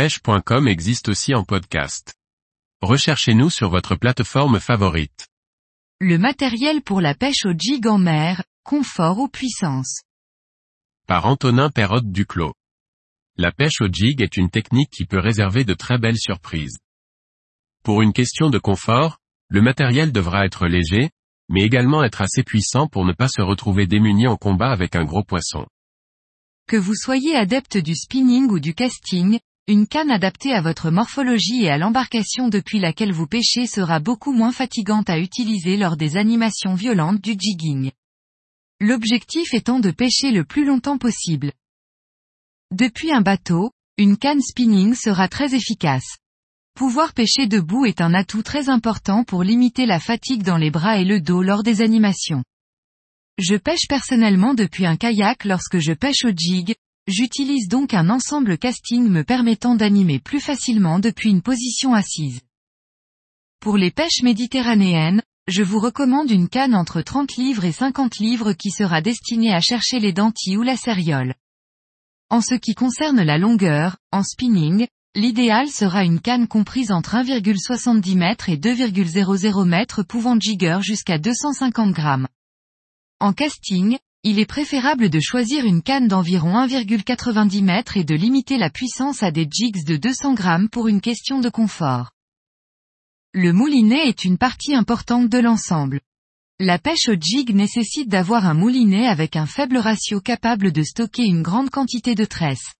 pêche.com existe aussi en podcast. Recherchez-nous sur votre plateforme favorite. Le matériel pour la pêche au jig en mer, confort ou puissance. Par Antonin Perrotte Duclos. La pêche au jig est une technique qui peut réserver de très belles surprises. Pour une question de confort, le matériel devra être léger, mais également être assez puissant pour ne pas se retrouver démuni en combat avec un gros poisson. Que vous soyez adepte du spinning ou du casting, une canne adaptée à votre morphologie et à l'embarcation depuis laquelle vous pêchez sera beaucoup moins fatigante à utiliser lors des animations violentes du jigging. L'objectif étant de pêcher le plus longtemps possible. Depuis un bateau, une canne spinning sera très efficace. Pouvoir pêcher debout est un atout très important pour limiter la fatigue dans les bras et le dos lors des animations. Je pêche personnellement depuis un kayak lorsque je pêche au jig, j'utilise donc un ensemble casting me permettant d'animer plus facilement depuis une position assise. Pour les pêches méditerranéennes, je vous recommande une canne entre 30 livres et 50 livres qui sera destinée à chercher les dentilles ou la céréole. En ce qui concerne la longueur, en spinning, l'idéal sera une canne comprise entre 1,70 m et 2,00 m pouvant jigger jusqu'à 250 grammes. En casting, il est préférable de choisir une canne d'environ 1,90 m et de limiter la puissance à des jigs de 200 grammes pour une question de confort. Le moulinet est une partie importante de l'ensemble. La pêche au jig nécessite d'avoir un moulinet avec un faible ratio capable de stocker une grande quantité de tresse.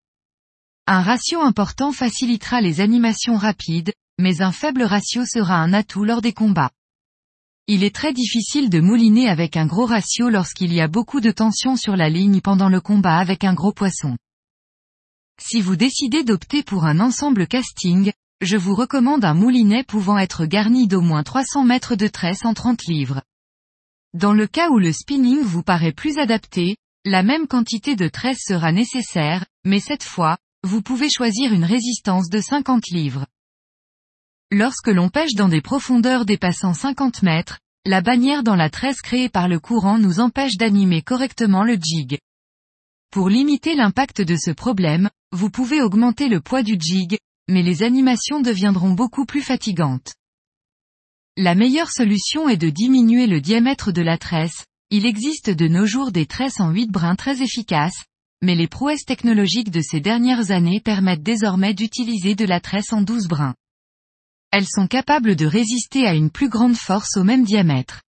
Un ratio important facilitera les animations rapides, mais un faible ratio sera un atout lors des combats. Il est très difficile de mouliner avec un gros ratio lorsqu'il y a beaucoup de tension sur la ligne pendant le combat avec un gros poisson. Si vous décidez d'opter pour un ensemble casting, je vous recommande un moulinet pouvant être garni d'au moins 300 mètres de tresse en 30 livres. Dans le cas où le spinning vous paraît plus adapté, la même quantité de tresse sera nécessaire, mais cette fois, vous pouvez choisir une résistance de 50 livres. Lorsque l'on pêche dans des profondeurs dépassant 50 mètres, la bannière dans la tresse créée par le courant nous empêche d'animer correctement le jig. Pour limiter l'impact de ce problème, vous pouvez augmenter le poids du jig, mais les animations deviendront beaucoup plus fatigantes. La meilleure solution est de diminuer le diamètre de la tresse, il existe de nos jours des tresses en 8 brins très efficaces, mais les prouesses technologiques de ces dernières années permettent désormais d'utiliser de la tresse en 12 brins. Elles sont capables de résister à une plus grande force au même diamètre.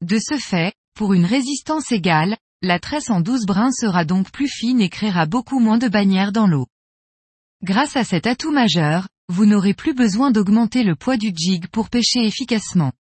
De ce fait, pour une résistance égale, la tresse en 12 brins sera donc plus fine et créera beaucoup moins de bannières dans l'eau. Grâce à cet atout majeur, vous n'aurez plus besoin d'augmenter le poids du jig pour pêcher efficacement.